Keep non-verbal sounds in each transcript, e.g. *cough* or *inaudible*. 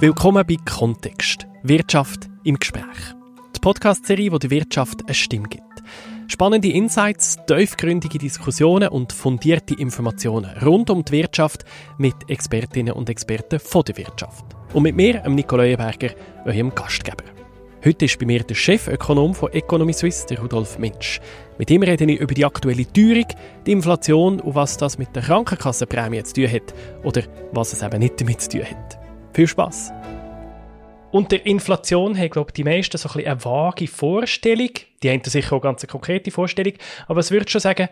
Willkommen bei Kontext. Wirtschaft im Gespräch. Die Podcast-Serie, die der Wirtschaft eine Stimme gibt. Spannende Insights, tiefgründige Diskussionen und fundierte Informationen rund um die Wirtschaft mit Expertinnen und Experten von der Wirtschaft. Und mit mir, Nico Leuenberger, eurem Gastgeber. Heute ist bei mir der Chefökonom von Economy Suisse, der Rudolf Mensch. Mit ihm rede ich über die aktuelle Teuerung, die Inflation und was das mit der Krankenkassenprämie zu tun hat oder was es eben nicht damit zu tun hat. Viel Spaß! Und der Inflation haben, glaube ich, die meisten so ein eine vage Vorstellung. Die haben sicher auch ganz eine konkrete Vorstellung. Aber was würdest du sagen,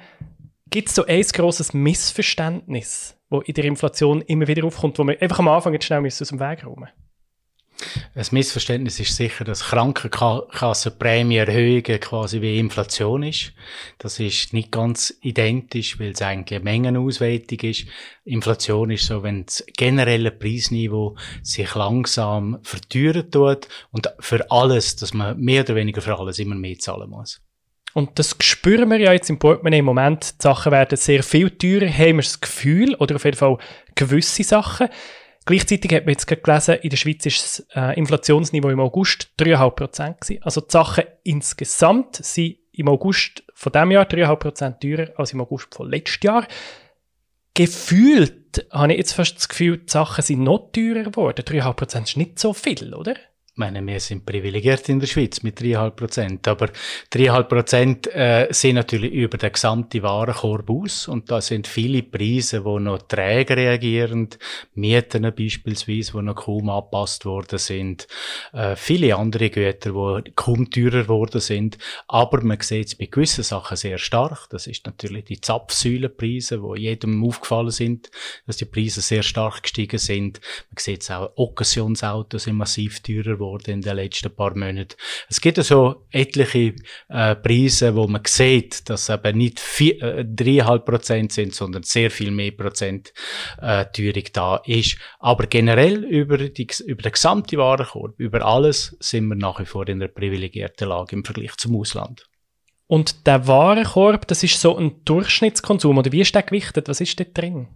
gibt es so ein grosses Missverständnis, das in der Inflation immer wieder aufkommt, wo wir einfach am Anfang jetzt schnell aus dem Weg räumen müssen? Ein Missverständnis ist sicher, dass Krankenkassenprämieerhöhungen quasi wie Inflation ist. Das ist nicht ganz identisch, weil es eigentlich eine Mengenausweitung ist. Inflation ist so, wenn das generelle Preisniveau sich langsam verteuern tut und für alles, dass man mehr oder weniger für alles immer mehr zahlen muss. Und das spüren wir ja jetzt im Portemonnaie im Moment. Die Sachen werden sehr viel teurer, haben wir das Gefühl, oder auf jeden Fall gewisse Sachen. Gleichzeitig hat man jetzt gelesen, in der Schweiz ist das äh, Inflationsniveau im August 3,5 Prozent Also die Sachen insgesamt sind im August von diesem Jahr 3,5 Prozent teurer als im August von letztes Jahr. Gefühlt habe ich jetzt fast das Gefühl, die Sachen sind noch teurer geworden. 3,5 Prozent ist nicht so viel, oder? Meine, wir sind privilegiert in der Schweiz mit 3,5 Prozent. Aber 3,5 Prozent äh, sind natürlich über den gesamten Warenkorb aus. Und da sind viele Preise, die noch träge reagieren. Mieten beispielsweise, die noch kaum angepasst worden sind. Äh, viele andere Güter, die kaum teurer geworden sind. Aber man sieht es bei gewissen Sachen sehr stark. Das ist natürlich die Zapfsäulenpreise, die jedem aufgefallen sind, dass die Preise sehr stark gestiegen sind. Man sieht es auch, Occasionsautos sind massiv teurer geworden in den letzten paar Monaten. Es gibt also etliche äh, Preise, wo man sieht, dass eben nicht äh, dreieinhalb äh, Prozent sind, sondern sehr viel mehr Prozent äh, Teuerung da ist. Aber generell über, die, über den gesamten Warenkorb, über alles, sind wir nach wie vor in einer privilegierten Lage im Vergleich zum Ausland. Und der Warenkorb, das ist so ein Durchschnittskonsum, oder wie ist der gewichtet? Was ist dort drin?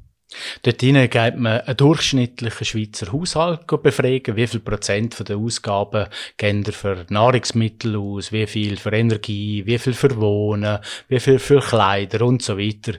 Dort geht man einen durchschnittlichen Schweizer Haushalt befragen, wie viel Prozent den Ausgaben gehen für Nahrungsmittel aus, wie viel für Energie, wie viel für Wohnen, wie viel für Kleider und so weiter.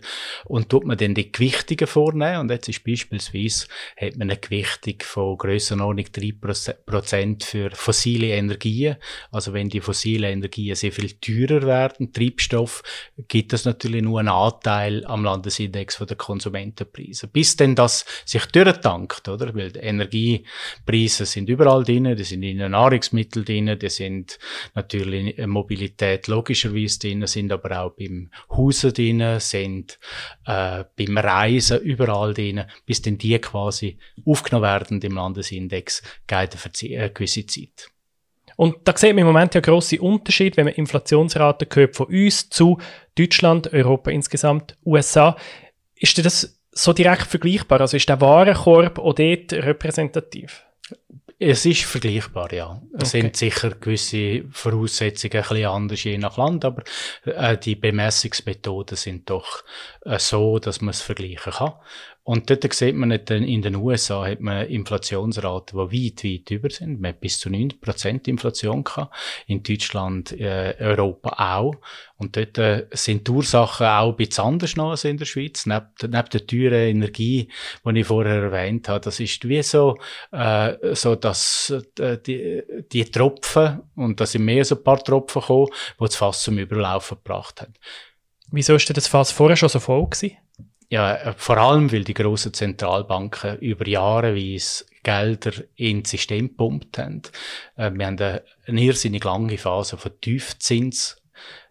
Und tut man dann die Gewichtungen vornehmen. Und jetzt ist beispielsweise, hat man eine Gewichtung von Grössenordnung 3% für fossile Energien. Also wenn die fossilen Energien sehr viel teurer werden, Treibstoff, gibt es natürlich nur einen Anteil am Landesindex der Konsumentenpreise. Preise. Bis denn das sich durchtankt, oder? Weil Energiepreise sind überall drin, die sind in den Nahrungsmitteln drin, die sind natürlich in Mobilität logischerweise drin, sind aber auch beim Hausen drin, sind äh, beim Reisen überall drin, bis denn die quasi aufgenommen werden im Landesindex, geht eine gewisse Zeit. Und da sieht man im Moment ja grosse Unterschied, wenn man Inflationsraten hört von uns zu Deutschland, Europa insgesamt, USA. Ist das so direkt vergleichbar? Also ist der Warenkorb auch dort repräsentativ? Es ist vergleichbar, ja. Es okay. sind sicher gewisse Voraussetzungen ein bisschen anders je nach Land, aber äh, die Bemessungsmethoden sind doch äh, so, dass man es vergleichen kann. Und dort sieht man nicht, in den USA hat man Inflationsraten, die weit, weit über sind. Man hat bis zu 90% Inflation gehabt. In Deutschland, äh, Europa auch. Und dort äh, sind die Ursachen auch ein bisschen anders noch als in der Schweiz. Neben, neben der teuren Energie, die ich vorher erwähnt habe, das ist wie so, äh, so dass äh, die, die Tropfen, und da sind mehr so ein paar Tropfen gekommen, die das Fass zum Überlaufen gebracht haben. Wieso ist denn das Fass vorher schon so voll gewesen? Ja, äh, vor allem, weil die grossen Zentralbanken über Jahre Gelder ins System gepumpt haben. Äh, wir haben eine, eine irrsinnig lange Phase von Tiefzins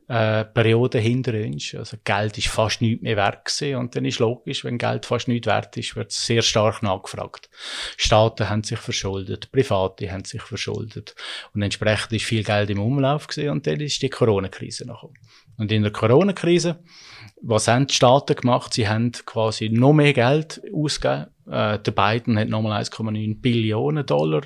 äh, Periode hinter uns. Also Geld ist fast nichts mehr wert gewesen. und dann ist logisch, wenn Geld fast nichts wert ist, wird es sehr stark nachgefragt. Staaten haben sich verschuldet, Private haben sich verschuldet und entsprechend ist viel Geld im Umlauf gewesen. und dann ist die Corona-Krise gekommen. Und in der Corona-Krise, was haben die Staaten gemacht? Sie haben quasi noch mehr Geld ausgegeben. Äh, der Biden hat nochmal 1,9 Billionen Dollar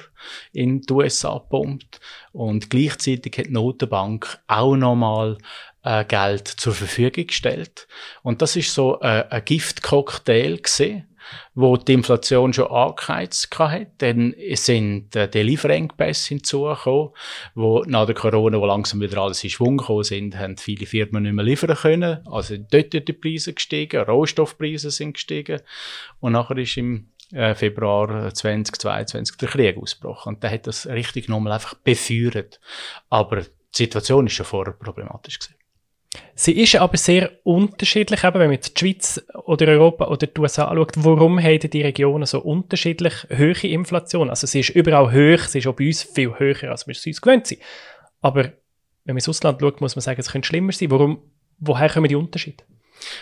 in die USA gepumpt. Und gleichzeitig hat die Notenbank auch nochmal äh, Geld zur Verfügung gestellt. Und das ist so äh, ein Giftcocktail gesehen wo die Inflation schon angeheizt hatte. Dann sind äh, die Lieferengpässe hinzugekommen, wo nach der Corona, wo langsam wieder alles in Schwung gekommen sind, haben viele Firmen nicht mehr liefern können. Also dort sind die Preise gestiegen, Rohstoffpreise sind gestiegen. Und nachher ist im äh, Februar 2022 der Krieg ausgebrochen. Und der hat das richtig nochmal einfach befeuert. Aber die Situation ist schon vorher problematisch gewesen. Sie ist aber sehr unterschiedlich, eben, wenn man jetzt die Schweiz oder Europa oder die USA anschaut. Warum haben die Regionen so unterschiedlich hohe Inflation? Also sie ist überall hoch, sie ist auch bei uns viel höher, als wir es uns gewöhnt sind. Aber wenn man ins Ausland schaut, muss man sagen, es könnte schlimmer sein. Warum, woher kommen die Unterschiede?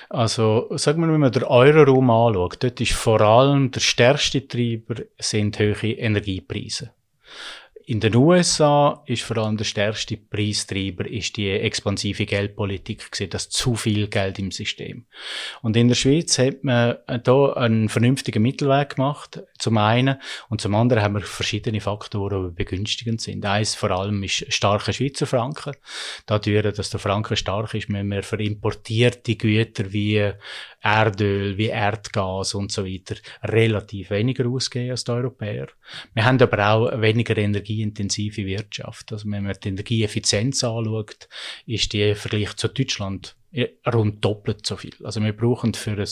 Also, sagen wir, wenn man den Euroraum anschaut, dort ist vor allem der stärkste Treiber sind hohe Energiepreise. In den USA ist vor allem der stärkste Preistreiber ist die expansive Geldpolitik gesehen, dass zu viel Geld im System. Und in der Schweiz hat man da einen vernünftigen Mittelweg gemacht, zum einen, und zum anderen haben wir verschiedene Faktoren, die begünstigend sind. Eins vor allem ist starke Schweizer Franken. Dadurch, dass der Franken stark ist, müssen wir für importierte Güter wie Erdöl, wie Erdgas und so weiter relativ weniger ausgeben als die Europäer. Wir haben aber auch weniger energieintensive Wirtschaft. Also wenn man die Energieeffizienz anschaut, ist die im Vergleich zu Deutschland rund doppelt so viel. Also wir brauchen für ein,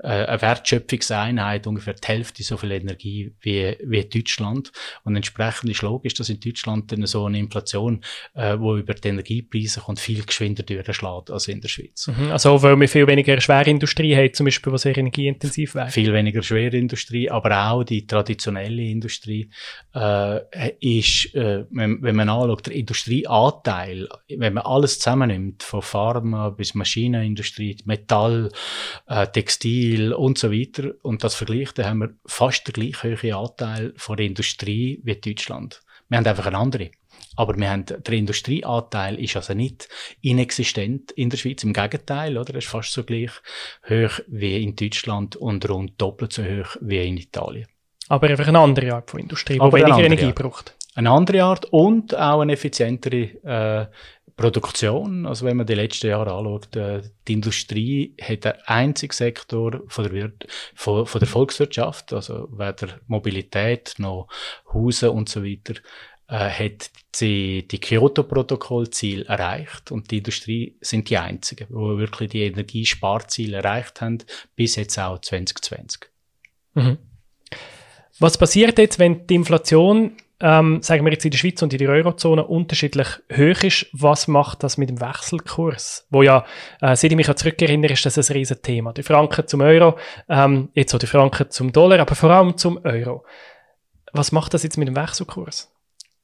äh, eine Wertschöpfungseinheit ungefähr die Hälfte so viel Energie wie, wie Deutschland. Und entsprechend ist logisch, dass in Deutschland dann so eine Inflation, äh, wo über die Energiepreise kommt, viel geschwinder durchschlägt als in der Schweiz. Mhm, also weil wir viel weniger Schwerindustrie haben, zum Beispiel, was sehr energieintensiv wäre. Viel weniger Schwerindustrie, aber auch die traditionelle Industrie äh, ist, äh, wenn, wenn man anschaut, der Industrieanteil, wenn man alles zusammennimmt, von Pharma bis Maschinenindustrie, Metall, äh, Textil und so weiter. Und das vergleicht, dann haben wir fast den gleich hohen Anteil von der Industrie wie Deutschland. Wir haben einfach eine andere. Aber wir haben, der Industrieanteil ist also nicht inexistent in der Schweiz. Im Gegenteil, oder? Er ist fast so gleich hoch wie in Deutschland und rund doppelt so hoch wie in Italien. Aber einfach eine andere Art von Industrie, die weniger Energie Art. braucht. Eine andere Art und auch eine effizientere äh, Produktion, also wenn man die letzten Jahre anschaut, äh, die Industrie hat der einzige Sektor von der, Wirt, von, von der Volkswirtschaft, also weder Mobilität noch Hause und so weiter, äh, hat die, die Kyoto-Protokoll-Ziel erreicht und die Industrie sind die einzigen, die wirklich die Energiesparziele erreicht haben, bis jetzt auch 2020. Mhm. Was passiert jetzt, wenn die Inflation ähm, sagen wir jetzt in der Schweiz und in der Eurozone unterschiedlich hoch ist, was macht das mit dem Wechselkurs? Wo ja, äh, seit ich mich zurückerinnere, ist das ein riesen Thema. Der Franken zum Euro, ähm, jetzt auch der Franken zum Dollar, aber vor allem zum Euro. Was macht das jetzt mit dem Wechselkurs?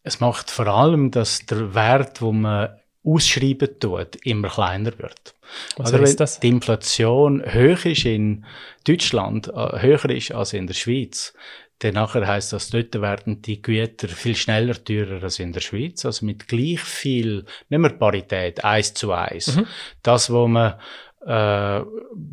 Es macht vor allem, dass der Wert, wo man ausschreiben tut, immer kleiner wird. Was also, heißt das? Die Inflation höher ist in Deutschland, äh, höher ist als in der Schweiz, dann nachher heisst das, dort werden die Güter viel schneller teurer als in der Schweiz. Also mit gleich viel, nicht mehr Parität, eins zu eins. Mhm. Das, wo man äh,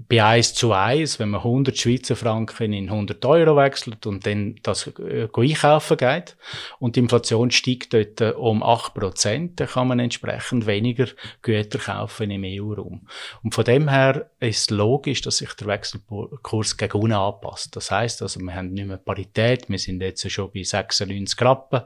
bei 1 zu 1, wenn man 100 Schweizer Franken in 100 Euro wechselt und dann das äh, einkaufen geht und die Inflation steigt dort äh, um 8 Prozent, dann kann man entsprechend weniger Güter kaufen im EU-Raum. Und von dem her ist logisch, dass sich der Wechselkurs gegen unten anpasst. Das heißt also, wir haben nicht mehr Parität, wir sind jetzt schon bei 96 Rappen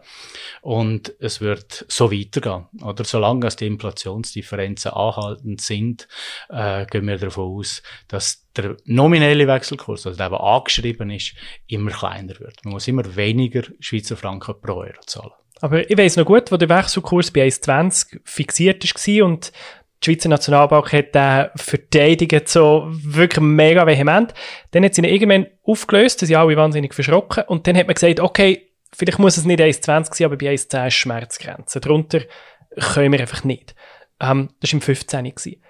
und es wird so weitergehen. Oder solange die Inflationsdifferenzen anhaltend sind, äh, gehen wir davon aus, dass der nominelle Wechselkurs, also der, der angeschrieben ist, immer kleiner wird. Man muss immer weniger Schweizer Franken pro Euro zahlen. Aber ich weiß noch gut, wo der Wechselkurs bei 1,20 fixiert war und die Schweizer Nationalbank hat den verteidigt so wirklich mega vehement. Dann hat sie ihn irgendwann aufgelöst, da sind alle wahnsinnig verschrocken und dann hat man gesagt, okay, vielleicht muss es nicht 1,20 sein, aber bei 1,10 ist Schmerzgrenze. Darunter können wir einfach nicht. Ähm, das war im 15. Gewesen.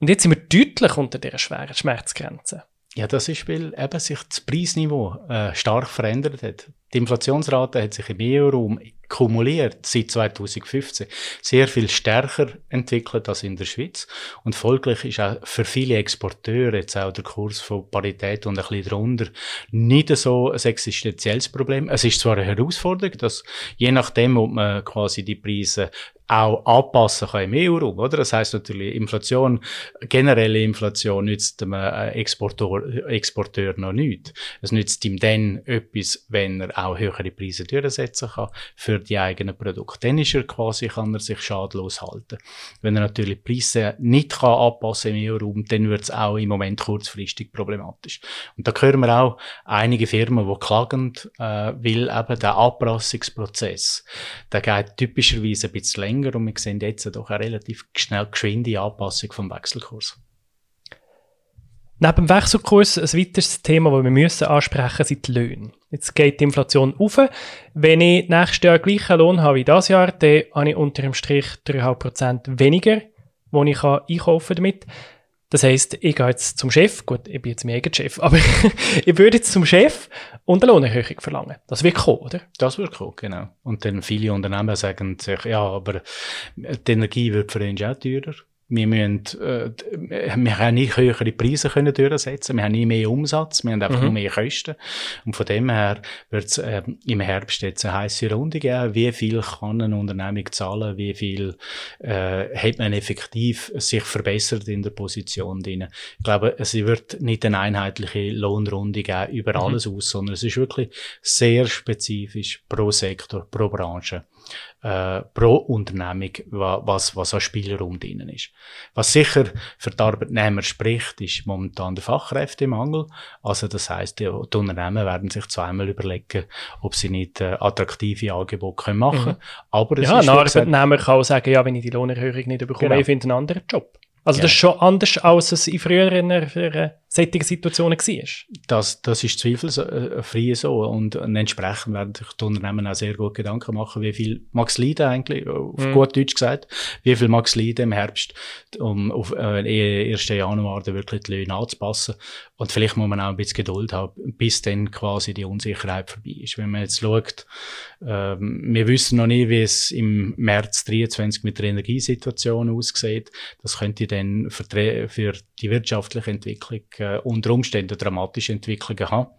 Und jetzt sind wir deutlich unter dieser schweren Schmerzgrenze. Ja, das ist, weil eben sich das Preisniveau äh, stark verändert hat. Die Inflationsrate hat sich im EU-Raum kumuliert seit 2015 sehr viel stärker entwickelt als in der Schweiz. Und folglich ist auch für viele Exporteure jetzt auch der Kurs von Parität und ein bisschen drunter nicht so ein existenzielles Problem. Es ist zwar eine Herausforderung, dass je nachdem, ob man quasi die Preise auch anpassen kann im EU-Raum, oder? Das heißt natürlich, Inflation, generelle Inflation nützt dem äh, Exporteur, Exporteur noch nichts. Es nützt ihm dann etwas, wenn er auch höhere Preise durchsetzen kann für die eigenen Produkte. Dann ist er quasi, kann er sich schadlos halten. Wenn er natürlich Preise nicht kann anpassen im EU-Raum, dann wird es auch im Moment kurzfristig problematisch. Und da hören wir auch einige Firmen, die klagen, äh, weil eben der Anpassungsprozess, der geht typischerweise ein bisschen länger länger und wir sehen jetzt doch eine relativ schnell geschwinde Anpassung vom Wechselkurs. Neben dem Wechselkurs ein weiteres Thema, das wir müssen ansprechen sind die Löhne. Jetzt geht die Inflation auf. Wenn ich nächstes Jahr gleichen Lohn habe wie dieses Jahr, dann habe ich unter dem Strich 3,5% weniger, die ich einkaufen damit. Das heisst, ich gehe jetzt zum Chef, gut, ich bin jetzt mein eigener Chef, aber *laughs* ich würde jetzt zum Chef und eine Lohnerhöhung verlangen. Das wird kommen, oder? Das wird kommen, genau. Und dann viele Unternehmen sagen sich, ja, aber die Energie wird für uns auch teurer wir müssen, äh, wir haben nicht höhere Preise können durchsetzen, wir haben nie mehr Umsatz, wir haben einfach mhm. nur mehr Kosten. Und von dem her wird es äh, im Herbst jetzt eine heisse Runde geben. Wie viel kann eine Unternehmung zahlen? Wie viel äh, hat man effektiv sich verbessert in der Position drin? Ich glaube, es wird nicht eine einheitliche Lohnrunde geben über mhm. alles aus, sondern es ist wirklich sehr spezifisch pro Sektor, pro Branche äh, pro Unternehmung, was, was an Spielraum drin ist. Was sicher für die Arbeitnehmer spricht, ist momentan der Fachkräftemangel. Also das heißt, die, die Unternehmen werden sich zweimal überlegen, ob sie nicht äh, attraktive Angebote können machen können. Mhm. Aber es ja, ist ein Arbeitnehmer kann auch sagen, ja, wenn ich die Lohnerhöhung nicht bekomme, genau. ich finde einen anderen Job. Also ja. das ist schon anders, als es in früheren äh, solchen Situationen war. Das, das ist zweifelfrei so und, entsprechend werden sich die Unternehmen auch sehr gut Gedanken machen, wie viel Max leiden eigentlich, auf mm. gut Deutsch gesagt, wie viel Max leiden im Herbst, um auf äh, 1. Januar dann wirklich die Löhne anzupassen. Und vielleicht muss man auch ein bisschen Geduld haben, bis dann quasi die Unsicherheit vorbei ist. Wenn man jetzt schaut, ähm, wir wissen noch nicht, wie es im März 23 mit der Energiesituation aussieht. Das könnte dann für, für die wirtschaftliche Entwicklung äh, unter Umständen dramatische Entwicklungen haben.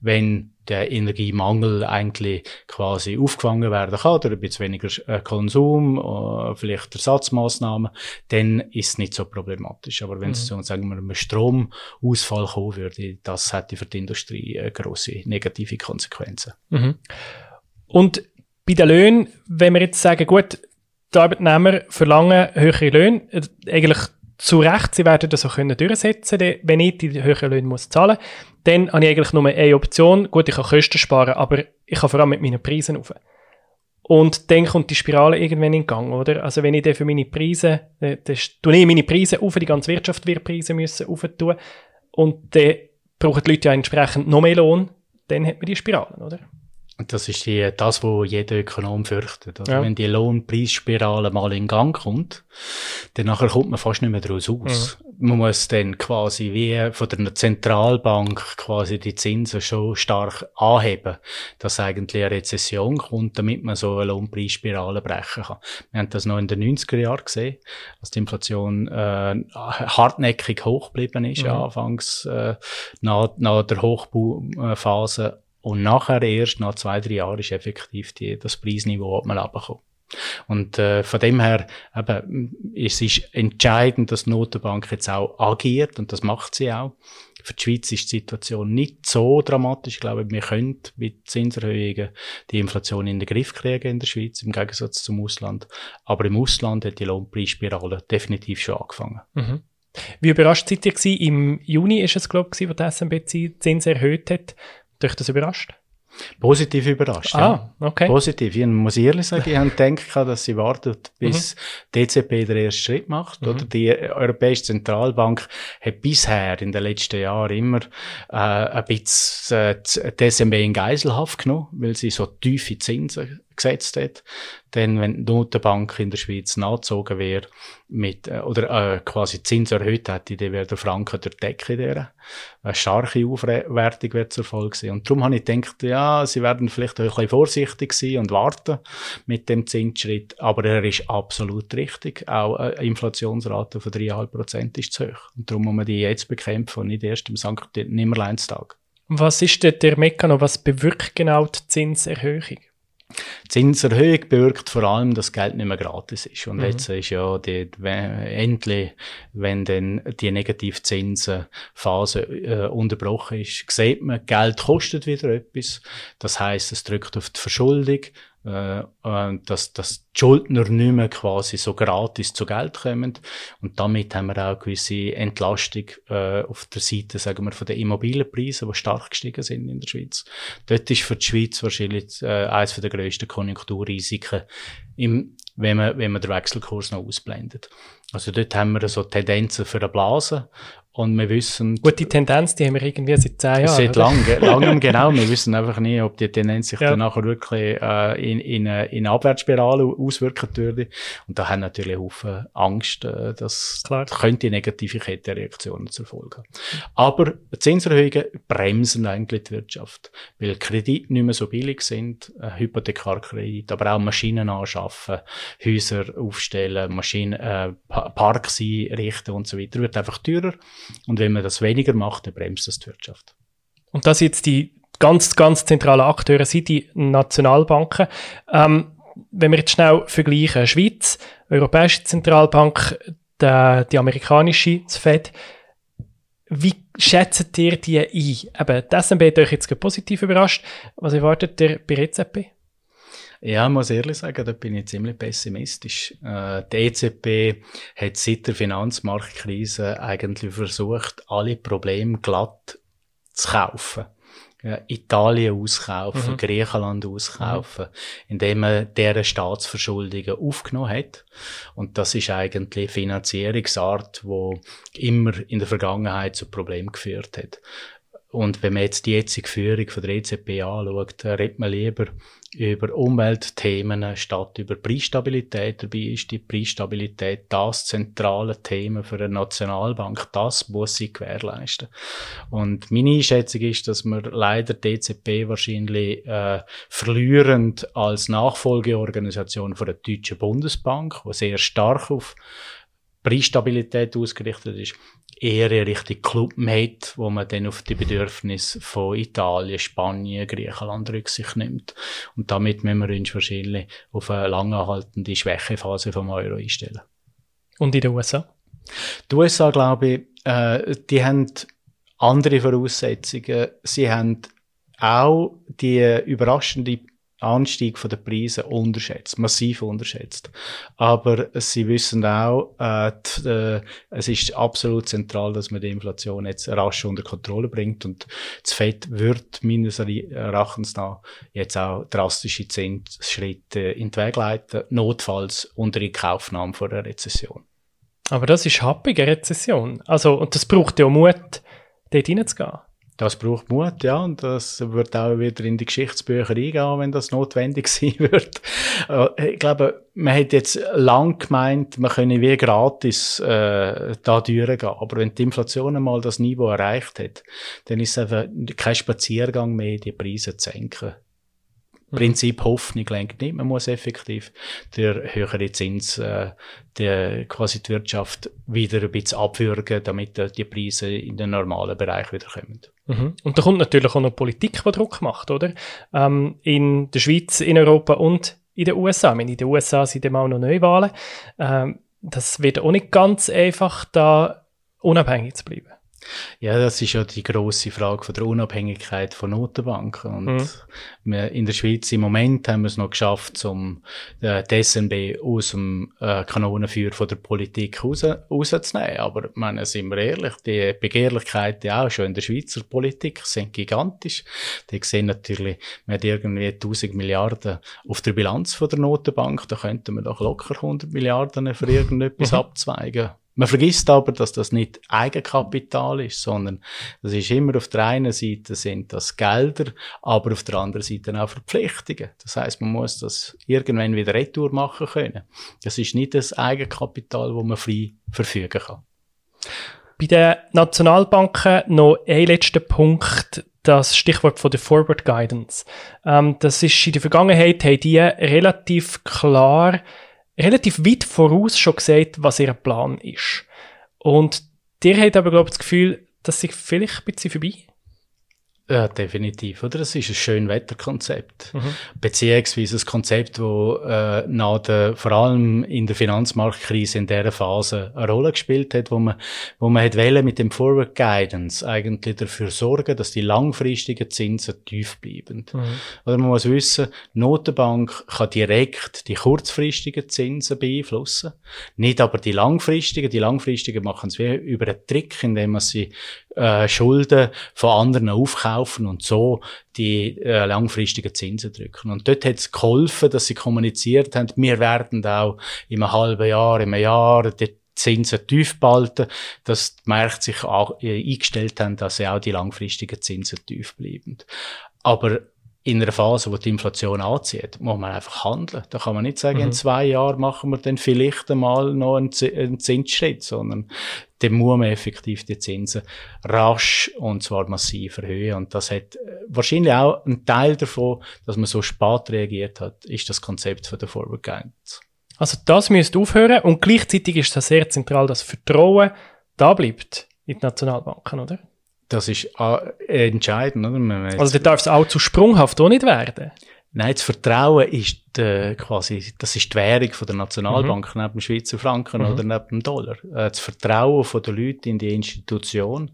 Wenn der Energiemangel eigentlich quasi aufgefangen werden kann, oder ein bisschen weniger äh, Konsum, äh, vielleicht Ersatzmaßnahmen, dann ist es nicht so problematisch. Aber wenn es mhm. zu, sagen wir, einem Stromausfall kommen würde, das hätte für die Industrie äh, große negative Konsequenzen. Mhm. Und bei den Löhnen, wenn wir jetzt sagen, gut, die Arbeitnehmer verlangen höhere Löhne, eigentlich zu Recht, sie werden das auch können durchsetzen können, wenn ich die höheren Löhne muss zahlen muss, dann habe ich eigentlich nur eine Option. Gut, ich kann Kosten sparen, aber ich kann vor allem mit meinen Preisen rauf. Und dann kommt die Spirale irgendwann in Gang, oder? Also wenn ich dann für meine Preise, äh, das tue ich meine Preise auf, die ganze Wirtschaft wird Preise müssen tun und dann brauchen die Leute ja entsprechend noch mehr Lohn, dann hat man die Spiralen, oder? Das ist die, das, was jeder Ökonom fürchtet. Also ja. Wenn die Lohnpreisspirale mal in Gang kommt, dann nachher kommt man fast nicht mehr daraus aus. Mhm. Man muss dann quasi wie von der Zentralbank quasi die Zinsen schon stark anheben, dass eigentlich eine Rezession kommt, damit man so eine Lohnpreisspirale brechen kann. Wir haben das noch in den 90er Jahren gesehen, als die Inflation äh, hartnäckig hoch geblieben ist, mhm. anfangs äh, nach, nach der Hochbauphase und nachher erst, nach zwei, drei Jahren, ist effektiv die, das Preisniveau mal runtergekommen. Und äh, von dem her eben, es ist entscheidend, dass die Notenbank jetzt auch agiert und das macht sie auch. Für die Schweiz ist die Situation nicht so dramatisch. Ich glaube, wir können mit Zinserhöhungen die Inflation in den Griff kriegen in der Schweiz, im Gegensatz zum Ausland. Aber im Ausland hat die Lohnpreisspirale definitiv schon angefangen. Mhm. Wie überrascht seid ihr Im Juni ist es, glaube ich, wo die SNB Zins erhöht hat. Dich das überrascht? Positiv überrascht. Ah, ja. okay. Positiv. Ich muss ehrlich sagen, ich habe gedacht, dass sie wartet, bis mhm. DCP den ersten Schritt macht. Mhm. Oder die Europäische Zentralbank hat bisher in den letzten Jahren immer äh, ein bisschen äh, SMB in Geiselhaft genommen, weil sie so tiefe Zinsen gesetzt hat. Denn wenn die Notenbank in der Schweiz nachgezogen wäre, mit, äh, oder äh, quasi Zins erhöht hätte, dann wäre der Franken der Decke der. Eine starke Aufwertung wird zur Folge sein. Und darum habe ich gedacht, ja, sie werden vielleicht ein bisschen vorsichtig sein und warten mit dem Zinsschritt. Aber er ist absolut richtig. Auch eine Inflationsrate von 3,5 Prozent ist zu hoch. Und darum muss man die jetzt bekämpfen und nicht erst im St. Nimmerleinstag. Was ist denn der Mechanismus? Was bewirkt genau die Zinserhöhung? Zinserhöhung bewirkt vor allem, dass Geld nicht mehr gratis ist. Und mhm. jetzt ist ja die, wenn, endlich, wenn dann die Negativzinsenphase äh, unterbrochen ist, sieht man, Geld kostet wieder etwas. Das heißt, es drückt auf die Verschuldung äh, dass, dass die Schuldner nicht mehr quasi so gratis zu Geld kommen. Und damit haben wir auch gewisse Entlastung äh, auf der Seite, sagen wir, von den Immobilienpreisen, die stark gestiegen sind in der Schweiz. Dort ist für die Schweiz wahrscheinlich äh, eines der grössten Konjunkturrisiken, im, wenn, man, wenn man den Wechselkurs noch ausblendet. Also dort haben wir so Tendenzen für eine Blase und wir wissen. Gut, die Tendenz, die haben wir irgendwie seit zehn Jahren. Seit langem, langem *laughs* genau. Wir wissen einfach nie, ob die Tendenz sich ja. dann nachher wirklich äh, in, in, eine, in eine Abwärtsspirale auswirken würde. Und da haben natürlich Haufen Angst, äh, dass Klar. könnte negative Kettenreaktionen zur Folge Aber Zinserhöhungen bremsen eigentlich die Wirtschaft, weil Kredite nicht mehr so billig sind, äh, Hypothekarkredit, aber auch Maschinen anschaffen, Häuser aufstellen, Maschinen, äh, Parks einrichten und so weiter, wird einfach teurer. Und wenn man das weniger macht, dann bremst das die Wirtschaft. Und das jetzt die ganz, ganz zentralen Akteure sind die Nationalbanken. Ähm, wenn wir jetzt schnell vergleichen, Schweiz, Europäische Zentralbank, die, die amerikanische, das Fed, wie schätzt ihr die ein? Eben, die SNB hat euch jetzt positiv überrascht. Was erwartet ihr bei EZB? Ja, ich muss ehrlich sagen, da bin ich ziemlich pessimistisch. Äh, die EZB hat seit der Finanzmarktkrise eigentlich versucht, alle Probleme glatt zu kaufen. Ja, Italien auskaufen, mhm. Griechenland auskaufen, mhm. indem man deren Staatsverschuldungen aufgenommen hat. Und das ist eigentlich Finanzierungsart, wo immer in der Vergangenheit zu Problemen geführt hat. Und wenn man jetzt die jetzige Führung von der EZB anschaut, redet man lieber über Umweltthemen statt über Preisstabilität. Dabei ist die Preisstabilität das zentrale Thema für eine Nationalbank. Das muss sie gewährleisten. Und meine Einschätzung ist, dass wir leider die EZB wahrscheinlich äh, verlierend als Nachfolgeorganisation von der Deutschen Bundesbank, die sehr stark auf Preisstabilität ausgerichtet ist, eher in Richtung Clubmate, wo man dann auf die Bedürfnisse von Italien, Spanien, Griechenland Rücksicht nimmt. Und damit müssen wir uns wahrscheinlich auf eine langanhaltende Schwächephase vom Euro einstellen. Und in den USA? Die USA, glaube ich, äh, die haben andere Voraussetzungen. Sie haben auch die überraschende Anstieg der Preise unterschätzt, massiv unterschätzt. Aber sie wissen auch, äh, die, äh, es ist absolut zentral, dass man die Inflation jetzt rasch unter Kontrolle bringt und das FED wird meines Erachtens nach jetzt auch drastische Zinsschritte in den Weg leiten, notfalls unter die Kaufnahme vor der Rezession. Aber das ist happige Rezession. Also, und das braucht ja Mut, dort hineinzugehen. Das braucht Mut, ja, und das wird auch wieder in die Geschichtsbücher eingehen, wenn das notwendig *laughs* sein wird. Äh, ich glaube, man hat jetzt lang gemeint, man könne wie gratis äh, da durchgehen. Aber wenn die Inflation einmal das Niveau erreicht hat, dann ist es einfach kein Spaziergang mehr, die Preise zu senken. Prinzip Hoffnung lenkt nicht. Man muss effektiv der höhere Zins, äh, die, quasi die Wirtschaft wieder ein bisschen abwürgen, damit äh, die Preise in den normalen Bereich wieder kommen. Mhm. Und da kommt natürlich auch noch Politik, die Druck macht, oder? Ähm, in der Schweiz, in Europa und in den USA. Ich meine, in den USA sind immer auch noch Neuwahlen. Ähm, das wird auch nicht ganz einfach, da unabhängig zu bleiben. Ja, das ist ja die große Frage von der Unabhängigkeit von Notenbanken. Und mhm. in der Schweiz im Moment haben wir es noch geschafft, um äh, die SNB aus dem äh, Kanonenfeuer von der Politik raus, rauszunehmen. Aber meine, sind wir ehrlich, die Begehrlichkeiten auch schon in der Schweizer Politik sind gigantisch. Die sehen natürlich, man hat irgendwie 1000 Milliarden auf der Bilanz von der Notenbank, da könnten wir doch locker 100 Milliarden für *laughs* irgendetwas mhm. abzweigen. Man vergisst aber, dass das nicht Eigenkapital ist, sondern das ist immer auf der einen Seite sind das Gelder, aber auf der anderen Seite auch Verpflichtungen. Das heißt, man muss das irgendwann wieder retour machen können. Das ist nicht das Eigenkapital, wo man frei verfügen kann. Bei den Nationalbanken noch ein letzter Punkt, das Stichwort von der Forward Guidance. Ähm, das ist in der Vergangenheit, haben die relativ klar relativ weit voraus schon gesagt, was ihr Plan ist. Und der hat aber, glaube ich, das Gefühl, dass sich vielleicht ein bisschen vorbei. Ja, definitiv. Oder? Das ist ein schönes Wetterkonzept. Mhm. Beziehungsweise ein Konzept, wo äh, nach der, vor allem in der Finanzmarktkrise in dieser Phase eine Rolle gespielt hat, wo man, wo man hat wollen, mit dem Forward Guidance eigentlich dafür sorgen, dass die langfristigen Zinsen tief bleiben. Mhm. Oder man muss wissen, die Notenbank kann direkt die kurzfristigen Zinsen beeinflussen. Nicht aber die langfristigen. Die langfristigen machen es wie über einen Trick, indem man sie äh, Schulden von anderen aufkaufen und so die äh, langfristigen Zinsen drücken. Und dort hat es geholfen, dass sie kommuniziert haben, wir werden auch einem halben Jahr, einem Jahr die Zinsen tief behalten, dass die Märkte sich auch, äh, eingestellt haben, dass sie auch die langfristigen Zinsen tief bleiben. Aber in einer Phase, wo die Inflation anzieht, muss man einfach handeln. Da kann man nicht sagen, mhm. in zwei Jahren machen wir dann vielleicht einmal noch einen, einen Zinsschritt, sondern dann muss man effektiv die Zinsen rasch und zwar massiv erhöhen. Und das hat äh, wahrscheinlich auch ein Teil davon, dass man so spät reagiert hat, ist das Konzept von der Forward Guidance. Also das müsste aufhören und gleichzeitig ist es sehr zentral, dass Vertrauen da bleibt in die Nationalbanken, oder? Das ist äh, entscheidend, oder? Also, da darf es auch zu sprunghaft auch nicht werden. Nein, das Vertrauen ist äh, quasi, das ist die Währung von der Nationalbank mhm. neben dem Schweizer Franken mhm. oder neben dem Dollar. Äh, das Vertrauen von den Leuten in die Institution.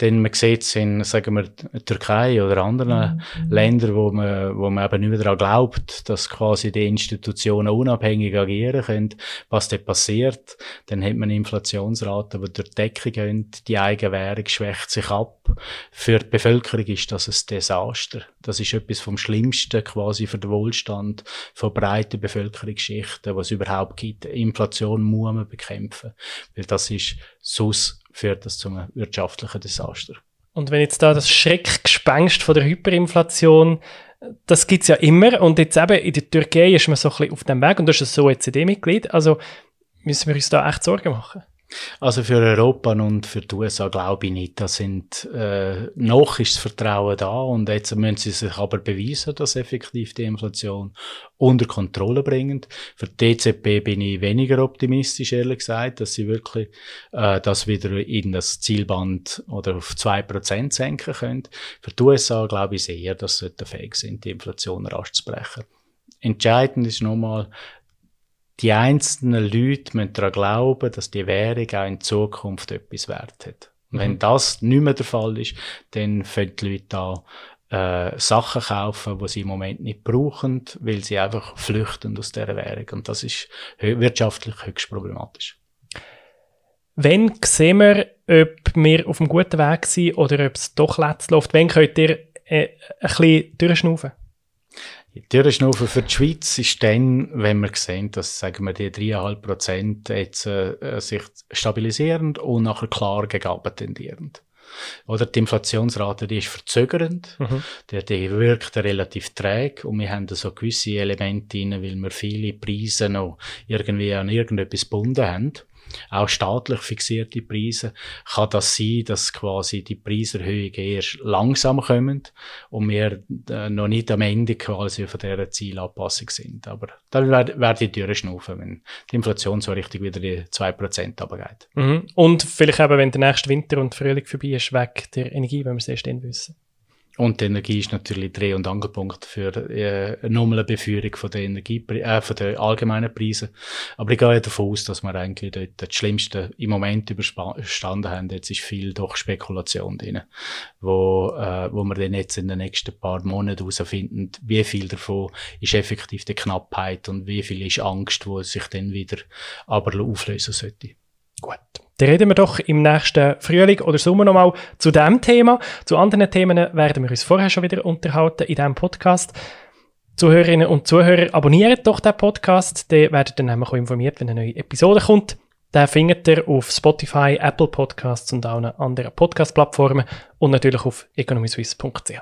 Denn man sieht es in, sagen wir, Türkei oder anderen mhm. Ländern, wo man, wo man eben nicht mehr daran glaubt, dass quasi die Institutionen unabhängig agieren können. Was dort passiert, dann hat man Inflationsraten, die durch die Decke gehen, die eigene Währung schwächt sich ab. Für die Bevölkerung ist das ein Desaster. Das ist etwas vom Schlimmsten quasi für den Wohlstand von breiten Bevölkerungsschichten, was es überhaupt gibt. Inflation muss man bekämpfen, weil das ist, sonst führt das zu einem wirtschaftlichen Desaster. Und wenn jetzt da das Schreckgespenst von der Hyperinflation, das gibt's ja immer und jetzt eben in der Türkei ist man so ein bisschen auf dem Weg und das ist ein OECD-Mitglied, also müssen wir uns da echt Sorgen machen? Also für Europa und für die USA glaube ich nicht. Da sind, äh, noch ist das Vertrauen da und jetzt müssen sie sich aber beweisen, dass effektiv die Inflation unter Kontrolle bringen. Für die EZB bin ich weniger optimistisch, ehrlich gesagt, dass sie wirklich äh, das wieder in das Zielband oder auf zwei Prozent senken können. Für die USA glaube ich sehr, dass sie fähig sind, die Inflation rasch zu brechen. Entscheidend ist nochmal, die einzelnen Leute müssen daran glauben, dass die Währung auch in Zukunft etwas wert hat. Und mhm. wenn das nicht mehr der Fall ist, dann fangen die Leute an, äh, Sachen kaufen, die sie im Moment nicht brauchen, weil sie einfach flüchten aus dieser Währung. Und das ist wirtschaftlich höchst problematisch. Wenn sehen wir, ob wir auf einem guten Weg sind oder ob es doch letzt läuft? Wenn könnt ihr äh, ein bisschen durchschnaufen? Die Türschnaufe für die Schweiz ist dann, wenn wir sehen, dass, sagen wir, die 3,5 Prozent jetzt äh, sich stabilisierend und nachher klar gegen tendierend. Oder die Inflationsrate, die ist verzögernd, mhm. die, die wirkt relativ träge und wir haben da so gewisse Elemente drin, weil wir viele Preise noch irgendwie an irgendetwas gebunden haben auch staatlich fixierte Preise, kann das sein, dass quasi die Preiserhöhungen erst langsam kommen und wir äh, noch nicht am Ende quasi von dieser Zielanpassung sind. Aber da werde ich durchschnaufen, wenn die Inflation so richtig wieder die 2% runtergeht. Mhm. Und vielleicht eben, wenn der nächste Winter und Frühling vorbei ist, weg der Energie, wenn wir es erst dann wissen. Und die Energie ist natürlich Dreh- und Angelpunkt für äh, eine normale Beführung von der Energie, äh, von den allgemeinen Preisen. Aber ich gehe davon aus, dass wir eigentlich dort das Schlimmste im Moment überstanden haben. Jetzt ist viel doch Spekulation drin, wo, äh, wo wir dann jetzt in den nächsten paar Monaten herausfinden, wie viel davon ist effektiv die Knappheit und wie viel ist Angst, wo sich dann wieder aber auflösen sollte. Dann reden wir doch im nächsten Frühling oder Sommer nochmal zu diesem Thema. Zu anderen Themen werden wir uns vorher schon wieder unterhalten in diesem Podcast. Zuhörerinnen und Zuhörer, abonniert doch den Podcast, dann werdet ihr nämlich auch informiert, wenn eine neue Episode kommt. Den findet ihr auf Spotify, Apple Podcasts und allen anderen Podcast-Plattformen und natürlich auf economyswiss.ch.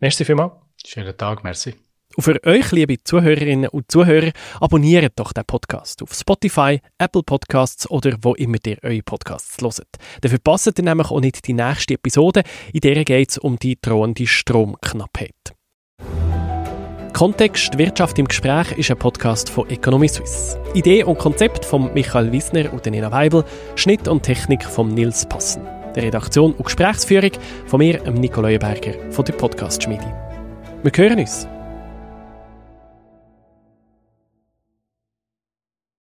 Merci vielmals. Schönen Tag, merci. Und für euch, liebe Zuhörerinnen und Zuhörer, abonniert doch den Podcast auf Spotify, Apple Podcasts oder wo immer ihr eure Podcasts hört. Dann verpasst ihr nämlich auch nicht die nächste Episode, in der geht es um die drohende Stromknappheit. Kontext Wirtschaft im Gespräch ist ein Podcast von Economy Suisse. Idee und Konzept von Michael Wiesner und Nina Weibel, Schnitt und Technik von Nils Passen. Der Redaktion und Gesprächsführung von mir, Nico Leuenberger von der Podcast-Schmiede. Wir hören uns.